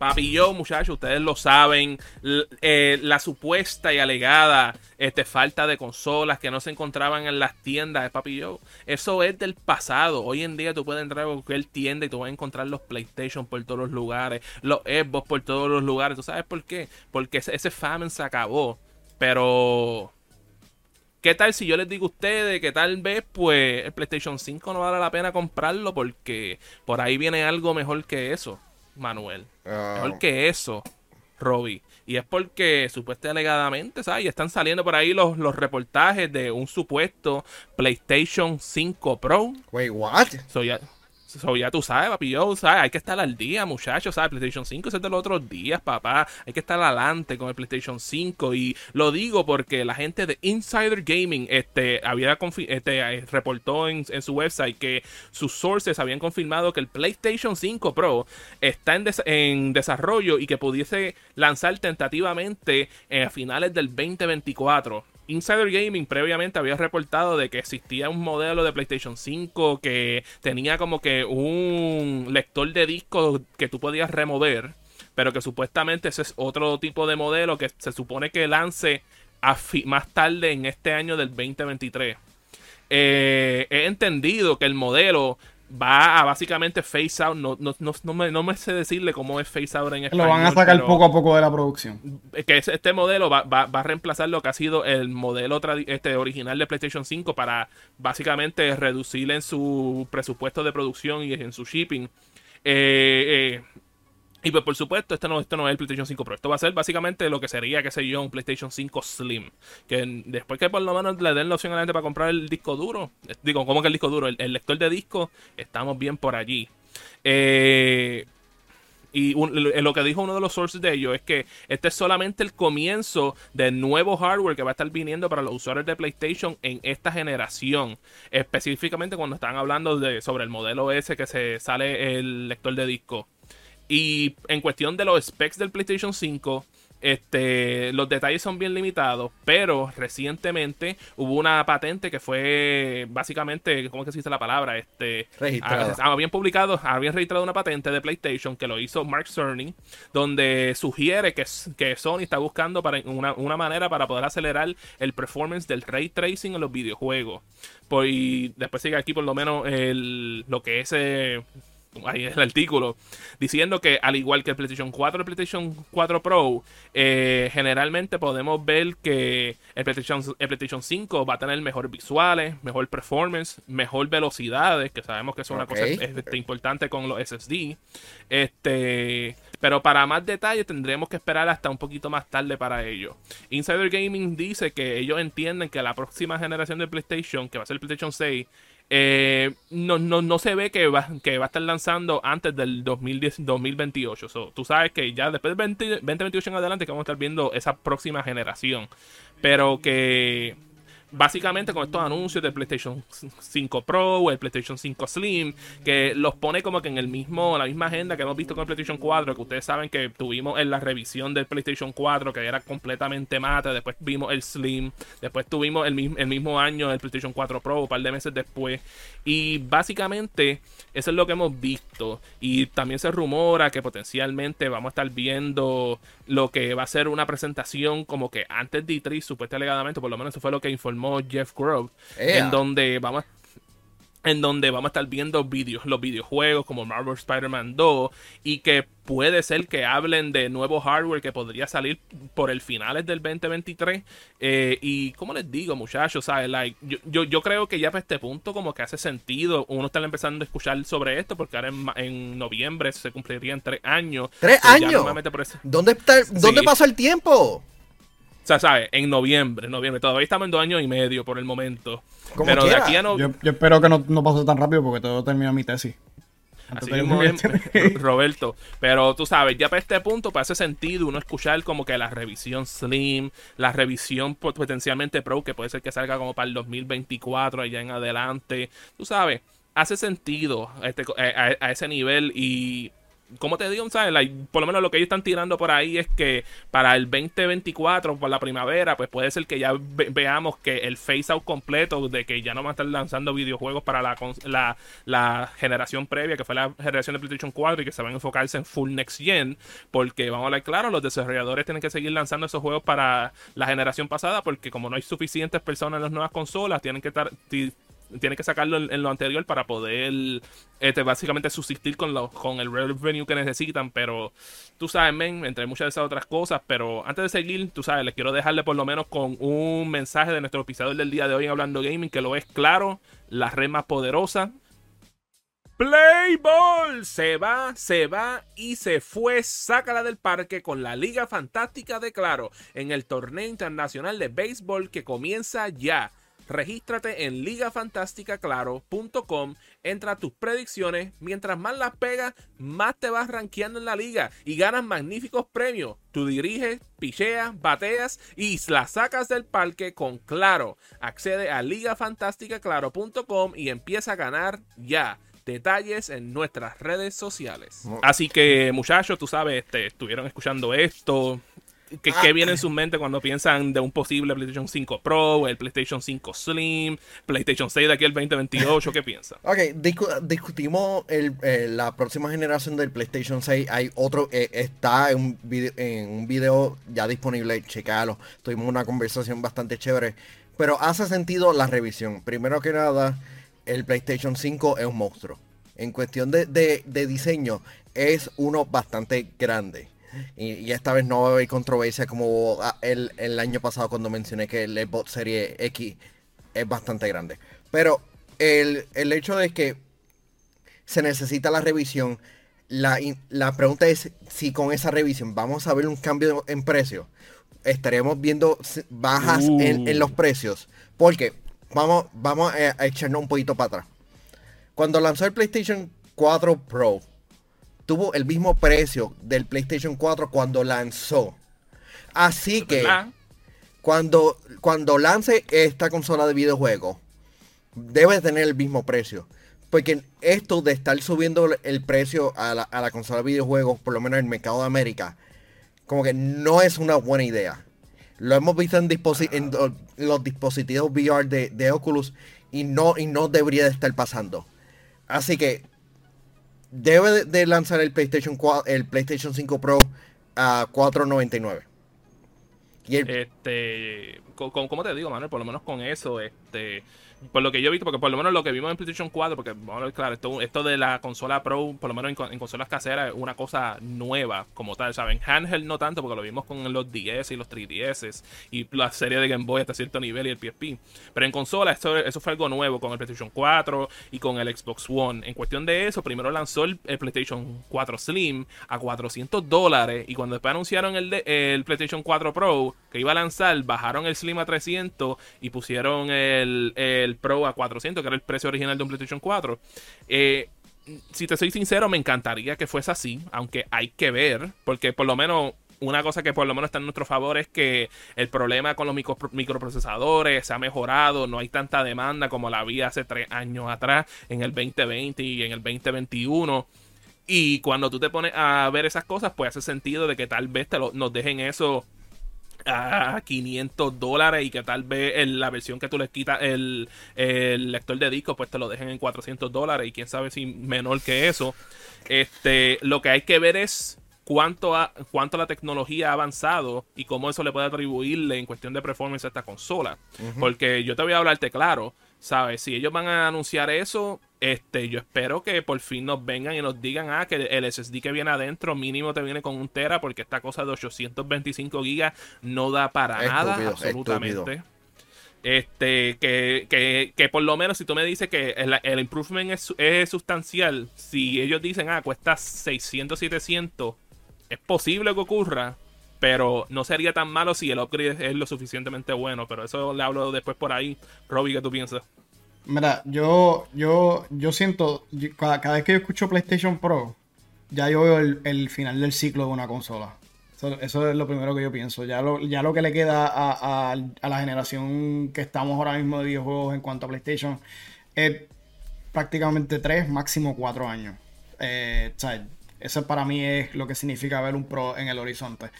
Papi muchachos, ustedes lo saben. Eh, la supuesta y alegada este, falta de consolas que no se encontraban en las tiendas de Papi. Eso es del pasado. Hoy en día tú puedes entrar a cualquier tienda y tú vas a encontrar los PlayStation por todos los lugares, los Xbox por todos los lugares. ¿Tú sabes por qué? Porque ese, ese famine se acabó. Pero ¿Qué tal si yo les digo a ustedes que tal vez pues el PlayStation 5 no vale la pena comprarlo porque por ahí viene algo mejor que eso, Manuel? Mejor ah. que eso, Robbie. Y es porque supuestamente alegadamente, ¿sabes? Y están saliendo por ahí los, los reportajes de un supuesto PlayStation 5 Pro. Wait, what? So, ya, So, ya tú sabes, papi, yo. Hay que estar al día, muchachos, ¿sabes? PlayStation 5 es de los otros días, papá. Hay que estar adelante con el PlayStation 5. Y lo digo porque la gente de Insider Gaming este, había este, eh, reportó en, su website que sus sources habían confirmado que el PlayStation 5 Pro está en, en desarrollo y que pudiese lanzar tentativamente a finales del 2024. Insider Gaming previamente había reportado de que existía un modelo de PlayStation 5 que tenía como que un lector de disco que tú podías remover, pero que supuestamente ese es otro tipo de modelo que se supone que lance más tarde en este año del 2023. Eh, he entendido que el modelo va a básicamente face out. No, no, no, me, no me sé decirle cómo es face out en español. Lo van a sacar poco a poco de la producción. Que este modelo va, va, va, a reemplazar lo que ha sido el modelo este original de PlayStation 5 para básicamente reducir en su presupuesto de producción y en su shipping. Eh, eh, y pues por supuesto, esto no, esto no es el PlayStation 5 Pro. Esto va a ser básicamente lo que sería, qué sé yo, un PlayStation 5 Slim. Que después que por lo menos le den la opción a la gente para comprar el disco duro. Eh, digo, ¿cómo que el disco duro? El, lector de disco, estamos bien por allí. Eh, y lo que dijo uno de los sources de ellos es que este es solamente el comienzo del nuevo hardware que va a estar viniendo para los usuarios de PlayStation en esta generación. Específicamente cuando están hablando de, sobre el modelo S que se sale el lector de disco. Y en cuestión de los specs del PlayStation 5, este, los detalles son bien limitados, pero recientemente hubo una patente que fue básicamente, ¿cómo que se dice la palabra? Este, habían publicado, habían registrado una patente de PlayStation que lo hizo Mark Cerny, donde sugiere que, que Sony está buscando para una, una, manera para poder acelerar el performance del ray tracing en los videojuegos. Pues, y después sigue aquí por lo menos el, lo que es eh, ahí es el artículo, diciendo que al igual que el PlayStation 4 y el PlayStation 4 Pro, eh, generalmente podemos ver que el PlayStation, el PlayStation 5 va a tener mejor visuales, mejor performance, mejor velocidades, que sabemos que es una cosa este, importante con los SSD. Este, pero para más detalles tendremos que esperar hasta un poquito más tarde para ello. Insider Gaming dice que ellos entienden que la próxima generación de PlayStation, que va a ser el PlayStation 6, eh, no, no, no, se ve que va, que va a estar lanzando antes del 2010, 2028. tú sabes que ya después del 2028 en adelante que vamos a estar viendo esa próxima generación. Pero que básicamente con estos anuncios del PlayStation 5 Pro o el PlayStation 5 Slim, que los pone como que en el mismo, la misma agenda que hemos visto con el PlayStation 4, que ustedes saben que tuvimos en la revisión del PlayStation 4, que era completamente mate, después vimos el Slim, después tuvimos el, el mismo año el PlayStation 4 Pro, un par de meses después, y básicamente eso es lo que hemos visto, y también se rumora que potencialmente vamos a estar viendo lo que va a ser una presentación como que antes de E3, supuestamente alegadamente, por lo menos eso fue lo que informó Jeff Grove, en donde vamos en donde vamos a estar viendo videos, los videojuegos como Marvel Spider-Man 2 y que puede ser que hablen de nuevo hardware que podría salir por el finales del 2023 eh, y como les digo muchachos Like, yo, yo, creo que ya para este punto como que hace sentido uno está empezando a escuchar sobre esto porque ahora en, noviembre se cumplirían tres años tres años ¿dónde está dónde pasa el tiempo o sea, ¿sabes? En noviembre, noviembre. Todavía estamos en dos años y medio por el momento. Pero de aquí a no... Yo, espero que no, no, pase tan rápido porque todo termina mi tesis. Así mismo Roberto. Pero tú sabes, ya para este punto, para ese sentido, uno escuchar como que la revisión Slim, la revisión potencialmente Pro, que puede ser que salga como para el 2024, allá en adelante. Tú sabes, hace sentido este, a, a ese nivel y como te digo, ¿sabes? por lo menos lo que ellos están tirando por ahí es que para el 2024, por la primavera, pues puede ser que ya veamos que el face out completo de que ya no van a estar lanzando videojuegos para la, la, la, generación previa, que fue la generación de PlayStation 4 y que se van a enfocarse en full next gen, porque vamos a hablar claro, los desarrolladores tienen que seguir lanzando esos juegos para la generación pasada, porque como no hay suficientes personas en las nuevas consolas, tienen que estar tiene que sacarlo en, lo anterior para poder este, básicamente subsistir con, lo, con el revenue que necesitan. Pero tú sabes, men, entre muchas de esas otras cosas. Pero antes de seguir, tú sabes, les quiero dejarle por lo menos con un mensaje de nuestro episodio del día de hoy en Hablando Gaming, que lo es claro, la red más poderosa. Playball se va, se va y se fue. Sácala del parque con la Liga Fantástica de Claro en el torneo internacional de béisbol que comienza ya. Regístrate en ligafantásticaclaro.com, entra tus predicciones, mientras más las pegas, más te vas rankeando en la liga y ganas magníficos premios. Tú diriges, picheas, bateas y las sacas del parque con Claro. Accede a ligafantásticaclaro.com y empieza a ganar ya detalles en nuestras redes sociales. Así que muchachos, tú sabes, este, estuvieron escuchando esto, ¿Qué, viene en su mente cuando piensan de un posible PlayStation 5 Pro, el PlayStation 5 Slim, PlayStation 6 de aquí al 2028? ¿Qué piensan? Ok, discutimos eh, la próxima generación del PlayStation 6. Hay otro, eh, está en un, video, en un video ya disponible, checalo. Tuvimos una conversación bastante chévere. Pero hace sentido la revisión. Primero que nada, el PlayStation 5 es un monstruo. En cuestión de diseño, es uno bastante grande. Y, esta vez no va a haber controversia como ah, el, el año pasado cuando mencioné que el Xbox Serie X es bastante grande. Pero el, hecho de que se necesita la revisión, la, la, pregunta es si con esa revisión vamos a ver un cambio en precio. Estaremos viendo bajas en, en, los precios. Porque vamos, vamos a echarnos un poquito para atrás. Cuando lanzó el PlayStation 4 Pro, tuvo el mismo precio del PlayStation 4 cuando lanzó. Así que cuando, cuando lance esta consola de videojuegos, debe tener el mismo precio. Porque esto de estar subiendo el precio a la, consola de videojuegos, por lo menos en el mercado de América, como que no es una buena idea. Lo hemos visto en, los dispositivos VR de, Oculus y no, y no debería de estar pasando. Así que debe de lanzar el PlayStation 4, el PlayStation 5 Pro a 499. Y Este, como te digo, Manuel, por lo menos con eso, este, por lo que yo he visto, porque por lo menos lo que vimos en PlayStation 4, porque bueno, claro, esto, esto de la consola Pro, por lo menos en, consolas caseras, es una cosa nueva como tal, ¿saben? Handheld no tanto, porque lo vimos con los 10 y los 3DS y la serie de Game Boy hasta cierto nivel y el PSP. Pero en consola, eso, eso fue algo nuevo con el PlayStation 4 y con el Xbox One. En cuestión de eso, primero lanzó el, PlayStation 4 Slim a 400 dólares y cuando después anunciaron el, el PlayStation 4 Pro que iba a lanzar, bajaron el Slim a 300 y pusieron el Pro a 400, que era el precio original de un PlayStation 4. Eh, si te soy sincero, me encantaría que fuese así, aunque hay que ver, porque por lo menos una cosa que por lo menos está en nuestro favor es que el problema con los microprocesadores se ha mejorado, no hay tanta demanda como la había hace tres años atrás, en el 2020 y en el 2021. Y cuando tú te pones a ver esas cosas, pues hace sentido de que tal vez te nos dejen eso a 500 dólares y que tal vez en la versión que tú les quitas el, lector de disco pues te lo dejen en 400 dólares y quién sabe si menor que eso. Este lo que hay que ver es cuánto, cuánto la tecnología ha avanzado y cómo eso le puede atribuirle en cuestión de performance a esta consola. Porque yo te voy a hablarte claro sabes si ellos van a anunciar eso este, yo espero que por fin nos vengan y nos digan, ah, que el SSD que viene adentro mínimo te viene con un tera porque esta cosa de 825 gigas no da para nada, absolutamente. Este, que, que, que, por lo menos si tú me dices que el, el improvement es, es, sustancial, si ellos dicen, ah, cuesta 600, 700, es posible que ocurra, pero no sería tan malo si el upgrade es lo suficientemente bueno, pero eso le hablo después por ahí. Robbie, ¿qué tú piensas? Mira, yo, yo, yo siento, cada, vez que yo escucho PlayStation Pro, ya yo veo el, final del ciclo de una consola. Eso, es lo primero que yo pienso. Ya lo, ya lo que le queda a, la generación que estamos ahora mismo de videojuegos en cuanto a PlayStation es prácticamente 3, máximo 4 años. Eh, Eso para mí es lo que significa ver un Pro en el horizonte.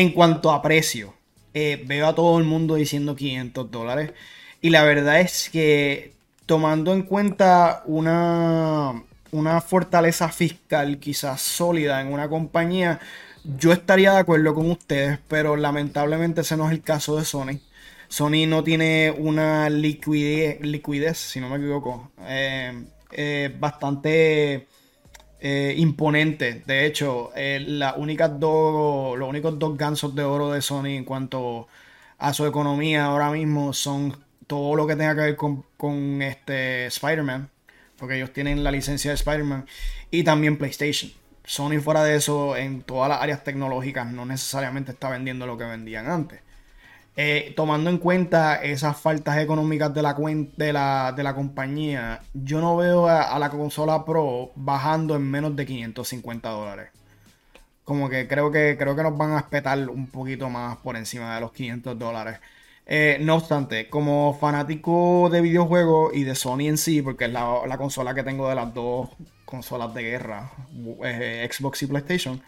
En cuanto a precio, eh, veo a todo el mundo diciendo 500 dólares. Y la verdad es que tomando en cuenta una, una fortaleza fiscal quizás sólida en una compañía, yo estaría de acuerdo con ustedes, pero lamentablemente ese no es el caso de Sony. Sony no tiene una liquidez, liquidez si no me equivoco, eh, eh, bastante eh, imponente. De hecho, las únicas dos, los únicos dos gansos de oro de Sony en cuanto a su economía ahora mismo son todo lo que tenga que ver con, con este Spider-Man, porque ellos tienen la licencia de Spider-Man, y también PlayStation. Sony fuera de eso, en todas las áreas tecnológicas, no necesariamente está vendiendo lo que vendían antes. Eh, tomando en cuenta esas faltas económicas de la, de la, de la compañía, yo no veo a, la consola Pro bajando en menos de 550 dólares. Como que creo que creo que nos van a espetar un poquito más por encima de los 500 dólares. Eh, no obstante, como fanático de videojuegos y de Sony en sí, porque es la, consola que tengo de las dos consolas de guerra, eh, Xbox y PlayStation,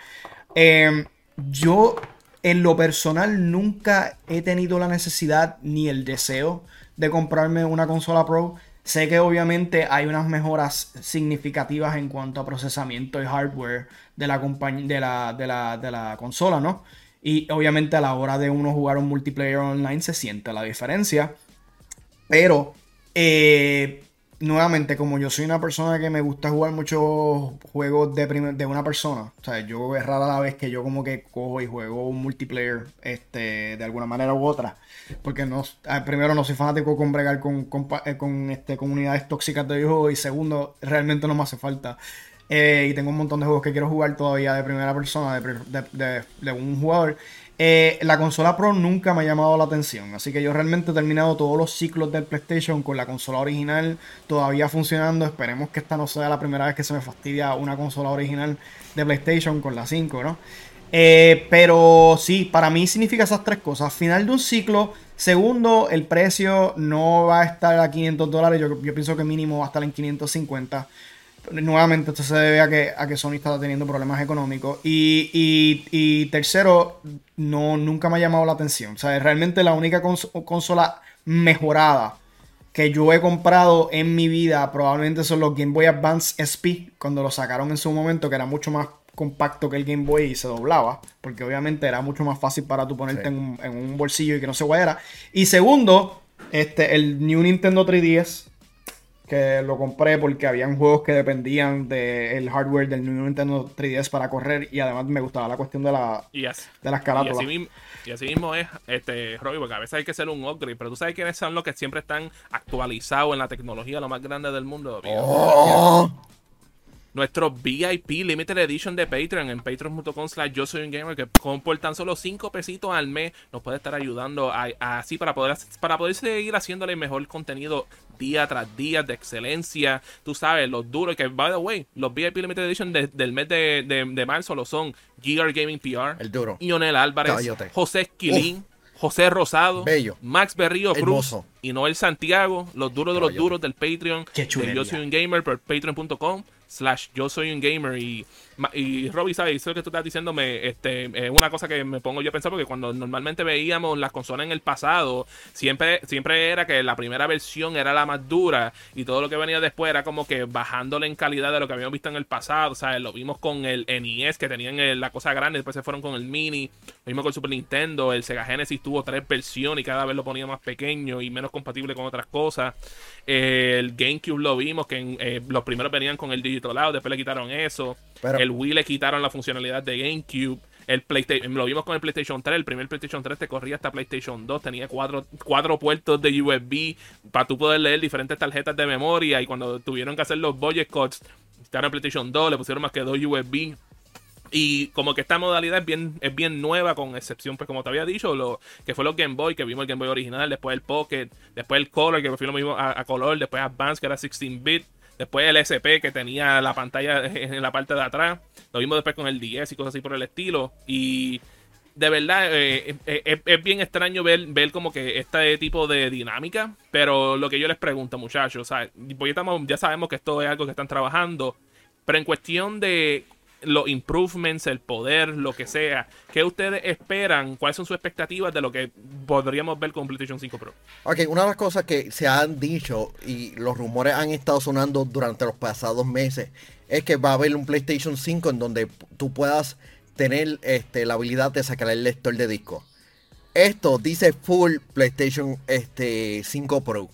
yo en lo personal nunca he tenido la necesidad ni el deseo de comprarme una consola Pro. Sé que obviamente hay unas mejoras significativas en cuanto a procesamiento y hardware de la, consola, ¿no? Y obviamente a la hora de uno jugar un multiplayer online se siente la diferencia. Pero eh, nuevamente, como yo soy una persona que me gusta jugar muchos juegos de, de una persona, o sea, yo es rara la vez que yo como que cojo y juego un multiplayer este, de alguna manera u otra. Porque no, ah, primero no soy fanático con bregar con, con, eh, este, comunidades tóxicas de videojuegos y segundo, realmente no me hace falta. Eh, y tengo un montón de juegos que quiero jugar todavía de primera persona, de, de un jugador. Eh, la consola Pro nunca me ha llamado la atención, así que yo realmente he terminado todos los ciclos del PlayStation con la consola original todavía funcionando. Esperemos que esta no sea la primera vez que se me fastidia una consola original de PlayStation con la 5, ¿no? Eh, pero sí, para mí significa esas tres cosas. Final de un ciclo. Segundo, el precio no va a estar a 500 dólares. Yo, yo pienso que mínimo va a estar en 550 nuevamente esto se debe a que, a que Sony está teniendo problemas económicos. Y, tercero, no, nunca me ha llamado la atención. O sea, realmente la única consola mejorada que yo he comprado en mi vida probablemente son los Game Boy Advance SP, cuando lo sacaron en su momento, que era mucho más compacto que el Game Boy y se doblaba, porque obviamente era mucho más fácil para tú ponerte en, un, en, un, bolsillo y que no se guayara. Y segundo, este, el New Nintendo 3DS, que lo compré porque habían juegos que dependían del hardware del Nintendo 3DS para correr y además me gustaba la cuestión de, la, de las carátulas. Y así, mismo, es, este, Robbie, porque a veces hay que hacer un upgrade, pero tú sabes quiénes son los que siempre están actualizados en la tecnología, lo más grande del mundo. Oh nuestro VIP Limited Edition de Patreon en patreon.com slash yo soy un gamer que por tan solo 5 pesitos al mes nos puede estar ayudando así para poder para poder seguir haciéndole mejor contenido día tras día de excelencia. Tú sabes los duros que by the way los VIP Limited Edition del mes de, marzo lo son GR Gaming PR el duro. Lionel Álvarez José Esquilín José Rosado, Bello. Max Berrío Cruz y Noel Santiago, los duros de los duros del Patreon. Yo soy un gamer por patreon.com slash yo soy un gamer y, y Robbie, ¿sabes? Eso que tú estás diciendo me, este, es una cosa que me pongo yo a pensar porque cuando normalmente veíamos las consolas en el pasado, siempre, siempre era que la primera versión era la más dura y todo lo que venía después era como que bajándole en calidad de lo que habíamos visto en el pasado, ¿sabes? Lo vimos con el NES que tenían la cosa grande, después se fueron con el Mini, lo mismo con el Super Nintendo, el Sega Genesis tuvo tres versiones y cada vez lo ponía más pequeño y menos compatible con otras cosas. el GameCube lo vimos que eh, los primeros venían con el Digital Out, después le quitaron eso. El Wii le quitaron la funcionalidad de GameCube. El PlayStation, lo vimos con el PlayStation 3. El primer PlayStation 3 te corría hasta PlayStation 2. Tenía cuatro, cuatro puertos de USB para tú poder leer diferentes tarjetas de memoria. Y cuando tuvieron que hacer los budget cuts, quitaron PlayStation 2, le pusieron más que dos USB. Y como que esta modalidad es bien, es bien nueva, con excepción, pues como te había dicho, lo que fue los Game Boy, que vimos el Game Boy original, después el Pocket, después el Color, que fue lo mismo a, a color, después Advance, que era 16-bit. Después el SP que tenía la pantalla en la parte de atrás. Lo vimos después con el 10 y cosas así por el estilo. Y de verdad eh, es, bien extraño ver, ver como que este tipo de dinámica. Pero lo que yo les pregunto, muchachos, porque estamos, ya sabemos que esto es algo que están trabajando. Pero en cuestión de los improvements, el poder, lo que sea. ¿Qué ustedes esperan? ¿Cuáles son sus expectativas de lo que podríamos ver con PlayStation 5 Pro? Ok, una de las cosas que se han dicho y los rumores han estado sonando durante los pasados meses es que va a haber un PlayStation 5 en donde tú puedas tener este, la habilidad de sacar el lector de disco. Esto dice full PlayStation este, 5 Pro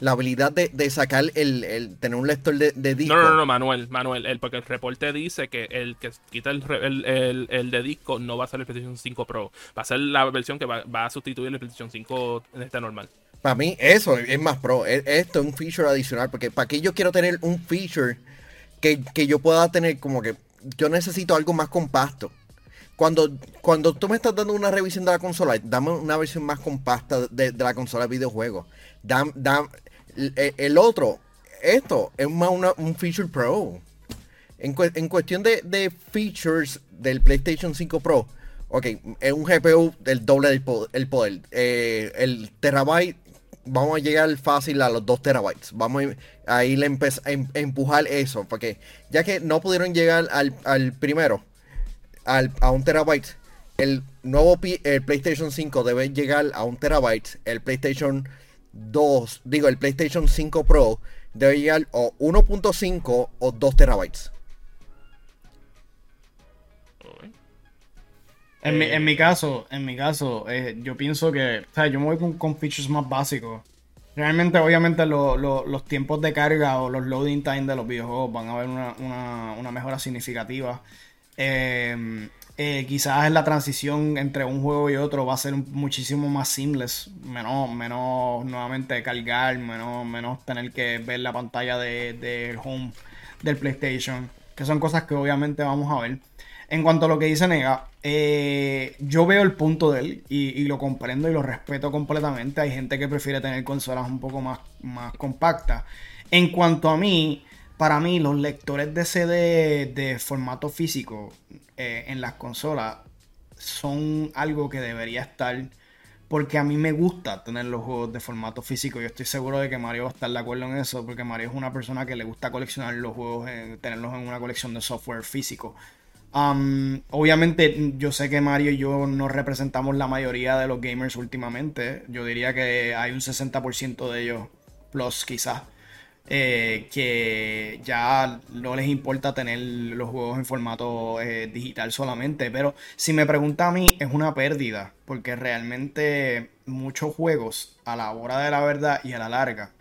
la habilidad de, sacar el, tener un lector de, disco. No, no, no, Manuel, Manuel, el, porque el reporte dice que el que quita el, el, de disco no va a ser el PlayStation 5 Pro, va a ser la versión que va, a sustituir el PlayStation 5 en este normal. Para mí eso es más pro, esto es un feature adicional, porque para que yo quiero tener un feature que, yo pueda tener como que yo necesito algo más compacto cuando, cuando tú me estás dando una revisión de la consola, dame una versión más compacta de, la consola de videojuegos. Dame, eh, el, otro, esto es más un feature pro. En, cuestión de, features del PlayStation 5 Pro, ok, es un GPU del doble del poder. El, poder. Eh, el terabyte, vamos a llegar fácil a los 2 terabytes. Vamos a, ir a, em, empujar eso, porque ya que no pudieron llegar al, primero, a un terabyte, el nuevo el PlayStation 5 debe llegar a un terabyte. El PlayStation 2, digo, el PlayStation 5 Pro debe llegar o 1.5 o 2 terabytes. En, mi, en mi caso, en mi caso, eh, yo pienso que, o sea, yo me voy con, features más básicos. Realmente, obviamente, los tiempos de carga o los loading time de los videojuegos van a haber una, una, una mejora significativa. Eh, eh, quizás la transición entre un juego y otro va a ser muchísimo más seamless, menos, menos nuevamente cargar, menos, menos tener que ver la pantalla del de, home del PlayStation, que son cosas que obviamente vamos a ver. En cuanto a lo que dice Nega, eh, yo veo el punto de él y, lo comprendo y lo respeto completamente. Hay gente que prefiere tener consolas un poco más, más compactas. En cuanto a mí, para mí los lectores de CD de formato físico eh, en las consolas son algo que debería estar porque a mí me gusta tener los juegos de formato físico. Yo estoy seguro de que Mario va a estar de acuerdo en eso, porque Mario es una persona que le gusta coleccionar los juegos, tenerlos en una colección de software físico. obviamente, yo sé que Mario y yo no representamos la mayoría de los gamers últimamente. Yo diría que hay un 60% de ellos, plus quizás, eh, que ya no les importa tener los juegos en formato eh, digital solamente. Pero si me pregunta a mí, es una pérdida, porque realmente muchos juegos, a la hora de la verdad y a la larga,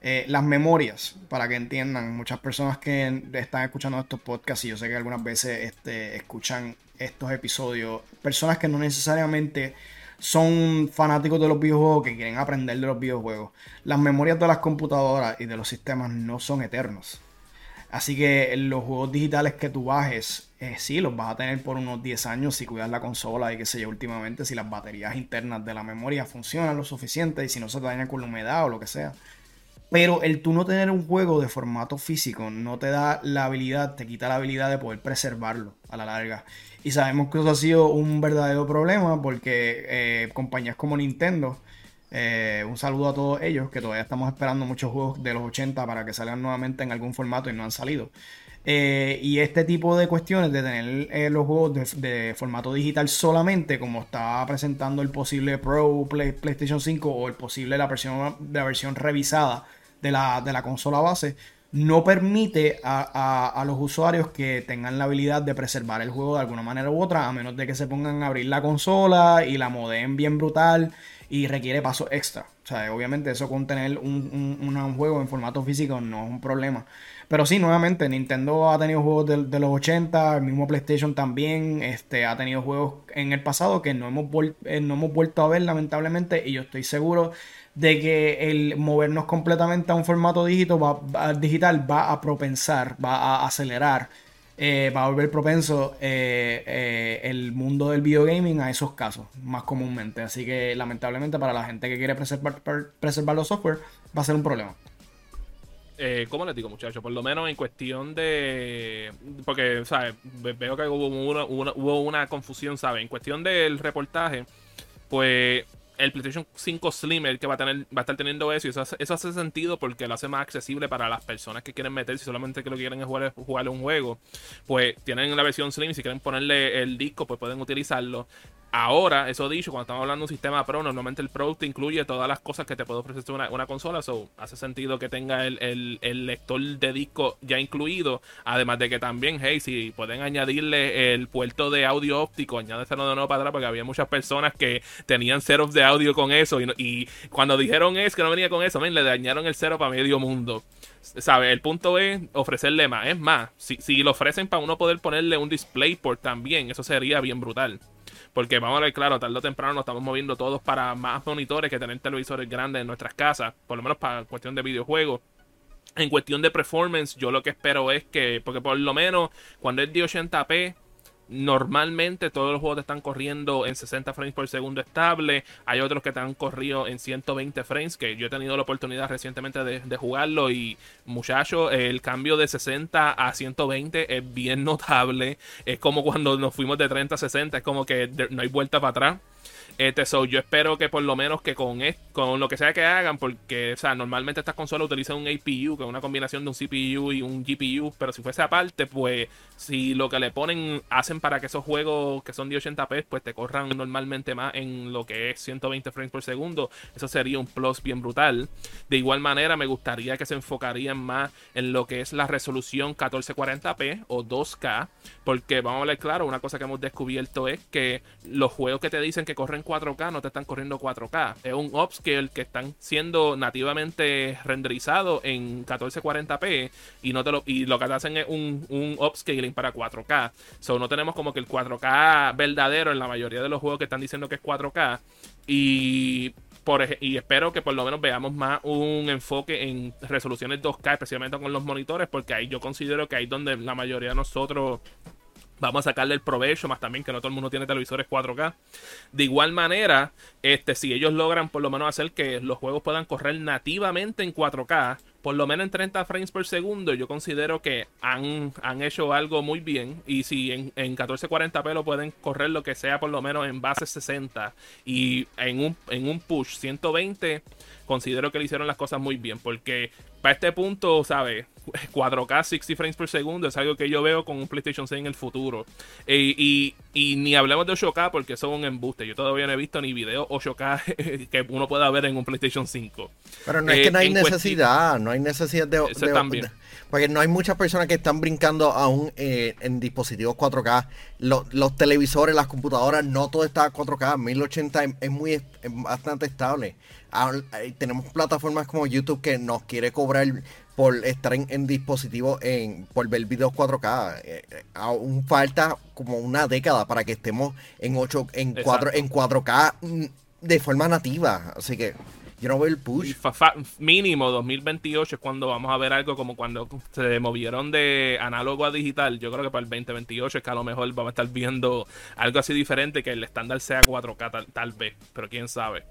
eh, las memorias, para que entiendan, muchas personas que están escuchando estos podcasts, y yo sé que algunas veces este, escuchan estos episodios, personas que no necesariamente son fanáticos de los videojuegos que quieren aprender de los videojuegos. Las memorias de las computadoras y de los sistemas no son eternos. Así que los juegos digitales que tú bajes, eh, sí, los vas a tener por unos 10 años si cuidas la consola y qué sé yo, últimamente, si las baterías internas de la memoria funcionan lo suficiente y si no se dañan con la humedad o lo que sea. Pero el tú no tener un juego de formato físico no te da la habilidad, te quita la habilidad de poder preservarlo a la larga. Y sabemos que eso ha sido un verdadero problema porque eh, compañías como Nintendo, eh, un saludo a todos ellos, que todavía estamos esperando muchos juegos de los 80 para que salgan nuevamente en algún formato y no han salido. Eh, y este tipo de cuestiones de tener los juegos de, formato digital solamente, como está presentando el posible Pro PlayStation 5 o el posible la versión, la versión revisada de la, de la consola base, no permite a, los usuarios que tengan la habilidad de preservar el juego de alguna manera u otra, a menos de que se pongan a abrir la consola y la modem bien brutal y requiere pasos extra. O sea, obviamente eso con tener un, un, juego en formato físico no es un problema. Pero sí, nuevamente, Nintendo ha tenido juegos de, los 80, el mismo PlayStation también, este, ha tenido juegos en el pasado que no hemos, eh, no hemos vuelto a ver lamentablemente y yo estoy seguro de que el movernos completamente a un formato digital va, digital va a propensar, va a acelerar, eh, va a volver propenso eh, el mundo del videogaming a esos casos, más comúnmente. Así que lamentablemente para la gente que quiere preservar, preservar los software va a ser un problema. ¿Cómo les digo, muchachos? Por lo menos en cuestión de. Porque, ¿sabes? Veo que hubo una, hubo una confusión, ¿sabes? En cuestión del reportaje, pues el PlayStation 5 Slim el que va a tener va a estar teniendo eso y eso, eso hace sentido porque lo hace más accesible para las personas que quieren meterse solamente que lo que quieren es jugar, jugar un juego pues tienen la versión Slim y si quieren ponerle el disco pues pueden utilizarlo Ahora, eso dicho, cuando estamos hablando de un sistema Pro, normalmente el Pro incluye todas las cosas que te puede ofrecer una, una consola. So, hace sentido que tenga el, lector de disco ya incluido. Además de que también, hey, si pueden añadirle el puerto de audio óptico, añádeselo de nuevo para atrás, porque había muchas personas que tenían setups de audio con eso. Y, cuando dijeron es que no venía con eso, le dañaron el cero para medio mundo. ¿Sabe? El punto es ofrecerle más. Es más, si, si lo ofrecen para uno poder ponerle un DisplayPort también, eso sería bien brutal. Porque vamos a ver, claro, tarde o temprano nos estamos moviendo todos para más monitores que tener televisores grandes en nuestras casas, por lo menos para cuestión de videojuegos. En cuestión de performance, yo lo que espero es que, porque por lo menos cuando es de 80p, Normalmente todos los juegos están corriendo en 60 frames por segundo estable. Hay otros que están corrido en 120 frames, que yo he tenido la oportunidad recientemente de, jugarlo. Y muchachos, el cambio de 60 a 120 es bien notable. Es como cuando nos fuimos de 30 a 60, es como que no hay vuelta para atrás. Este, yo espero que por lo menos que con, con lo que sea que hagan, porque, o sea, normalmente estas consolas utilizan un APU, que es una combinación de un CPU y un GPU, pero si fuese aparte, pues, si lo que le ponen hacen para que esos juegos que son de 80p, pues te corran normalmente más en lo que es 120 frames por segundo, eso sería un plus bien brutal. De igual manera, me gustaría que se enfocarían más en lo que es la resolución 1440p o 2K, porque vamos a ver claro, una cosa que hemos descubierto es que los juegos que te dicen que corren 4K no te están corriendo 4K. Es un upscale que están siendo nativamente renderizados en 1440p y no te lo, y lo que te hacen es un, un upscaling para 4K. So no tenemos como que el 4K verdadero en la mayoría de los juegos que están diciendo que es 4K. Y por, y espero que por lo menos veamos más un enfoque en resoluciones 2K, especialmente con los monitores, porque ahí yo considero que ahí donde la mayoría de nosotros Vamos a sacarle el provecho, más también que no todo el mundo tiene televisores 4K. De igual manera, este, si ellos logran por lo menos hacer que los juegos puedan correr nativamente en 4K, por lo menos en 30 frames por segundo, yo considero que han, han hecho algo muy bien. Y si en, en 1440p lo pueden correr lo que sea, por lo menos en base 60 y en un, en un push 120, considero que le hicieron las cosas muy bien. Porque para este punto, ¿sabes? 4K 60 frames por segundo es algo que yo veo con un PlayStation 6 en el futuro. y, ni hablemos de 8K porque son un embuste. Yo todavía no he visto ni video 8K que uno pueda ver en un PlayStation 5. Pero no es que no hay eh, necesidad, no hay necesidad de, de, porque no hay muchas personas que están brincando aún eh, en dispositivos 4K. Los, televisores, las computadoras, no todo está a 4K. 1080 es, muy es bastante estable. Eh, tenemos plataformas como YouTube que nos quiere cobrar por estar en, dispositivos, en, por ver videos 4K. Eh, aún falta como una década para que estemos en 8, en 4, en 4K mm, de forma nativa. Así que yo no veo el push. mínimo 2028 es cuando vamos a ver algo como cuando se movieron de análogo a digital. Yo creo que para el 2028 es que a lo mejor vamos a estar viendo algo así diferente que el estándar sea 4K tal vez, pero quién sabe.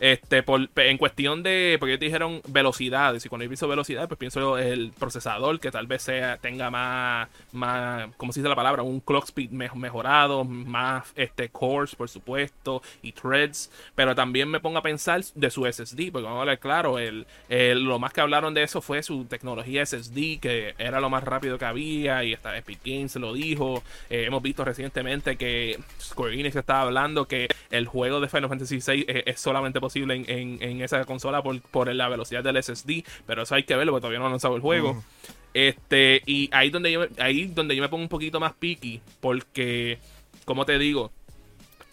Este, por, en cuestión de, porque ellos dijeron velocidades, y cuando yo pienso velocidad, pues pienso el procesador que tal vez sea, tenga más, más, ¿cómo se dice la palabra? Un clock speed mejorado, más este cores, por supuesto, y threads, pero también me pongo a pensar de su SSD, porque vamos a ver, claro, el, lo más que hablaron de eso fue su tecnología SSD, que era lo más rápido que había, y hasta Epic Games lo dijo, eh, hemos visto recientemente que Square Enix estaba hablando que el juego de Final Fantasy VI es solamente posible en, esa consola por, la velocidad del SSD, pero eso hay que verlo porque todavía no han lanzado el juego. Este, y ahí donde yo ahí donde yo me pongo un poquito más picky, porque, como te digo,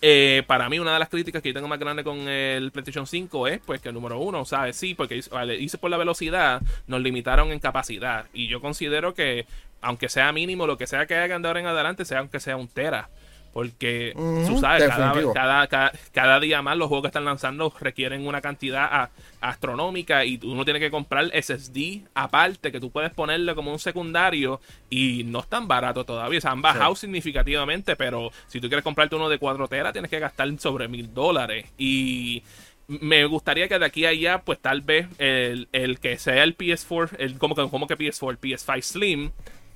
eh, para mí, una de las críticas que yo tengo más grande con el PlayStation 5 es pues que el número uno, ¿sabes? Sí, porque hice por la velocidad, nos limitaron en capacidad. Y yo considero que, aunque sea mínimo, lo que sea que hagan de ahora en adelante, sea aunque sea un Tera. Porque, tú sabes, cada, cada, día más los juegos que están lanzando requieren una cantidad astronómica y uno tiene que comprar SSD aparte que tú puedes ponerle como un secundario y no es tan barato todavía. O sea, han bajado significativamente, pero si tú quieres comprarte uno de 4 teras tienes que gastar sobre mil dólares. Y me gustaría que de aquí a allá, pues tal vez el, el que sea el PS4, el, como, que, como que PS4, el PS5 Slim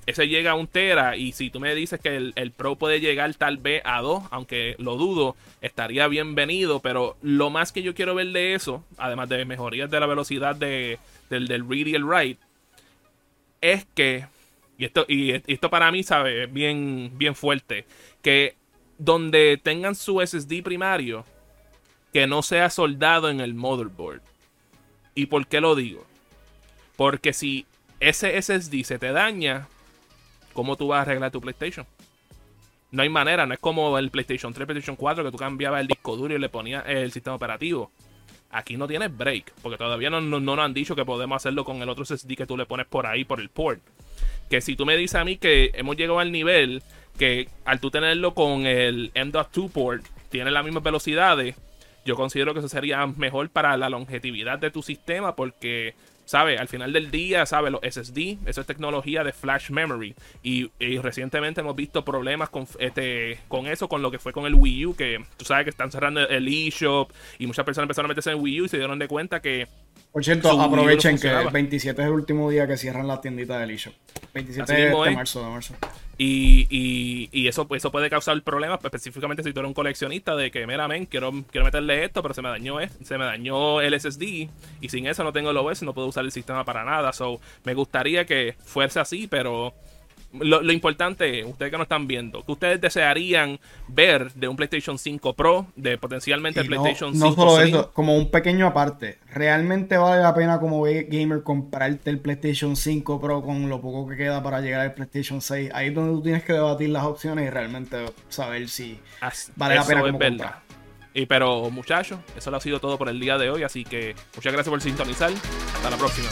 ese llega a un tera y si tú me dices que el, Pro puede llegar tal vez a 2, aunque lo dudo, estaría bienvenido, pero lo más que yo quiero ver de eso, además de mejorías de la velocidad de, del, del read y el write, es que, y esto, y esto para mí sabe bien, bien fuerte, que donde tengan su SSD primario, que no sea soldado en el motherboard. ¿Y por qué lo digo? Porque si ese SSD se te daña, ¿cómo tú vas a arreglar tu PlayStation? No hay manera, no es como el PlayStation 3, PlayStation 4 que tú cambiabas el disco duro y le ponías el sistema operativo. Aquí no tienes break, porque todavía no, nos han dicho que podemos hacerlo con el otro SSD que tú le pones por ahí, por el port. Que si tú me dices a mí que hemos llegado al nivel que al tú tenerlo con el M.2 port, tiene las mismas velocidades, yo considero que eso sería mejor para la longevidad de tu sistema porque ¿Sabe? Al final del día, ¿sabe? Los SSD, eso es tecnología de flash memory. Y, recientemente hemos visto problemas con, este, con eso, con lo que fue con el Wii U, que tú sabes que están cerrando el eShop y muchas personas empezaron a meterse en Wii U y se dieron de cuenta que por cierto, aprovechen que el 27 es el último día que cierran las tienditas del eShop. 27 de, marzo, de marzo. Y, y, y, eso, eso puede causar problemas, pues, específicamente si tú eres un coleccionista de que, mira, men, quiero, quiero meterle esto, pero se me dañó se me dañó el SSD y sin eso no tengo el OS, no puedo usar el sistema para nada. So, me gustaría que fuese así, pero lo, importante, ustedes que no están viendo, que ustedes desearían ver de un PlayStation 5 Pro, de potencialmente el PlayStation 5 No solo eso, como un pequeño aparte, ¿realmente vale la pena como gamer comprarte el PlayStation 5 Pro con lo poco que queda para llegar al PlayStation 6? Ahí es donde tú tienes que debatir las opciones y realmente saber si vale la pena como comprar. Y pero muchachos, eso lo ha sido todo por el día de hoy, así que muchas gracias por sintonizar. Hasta la próxima.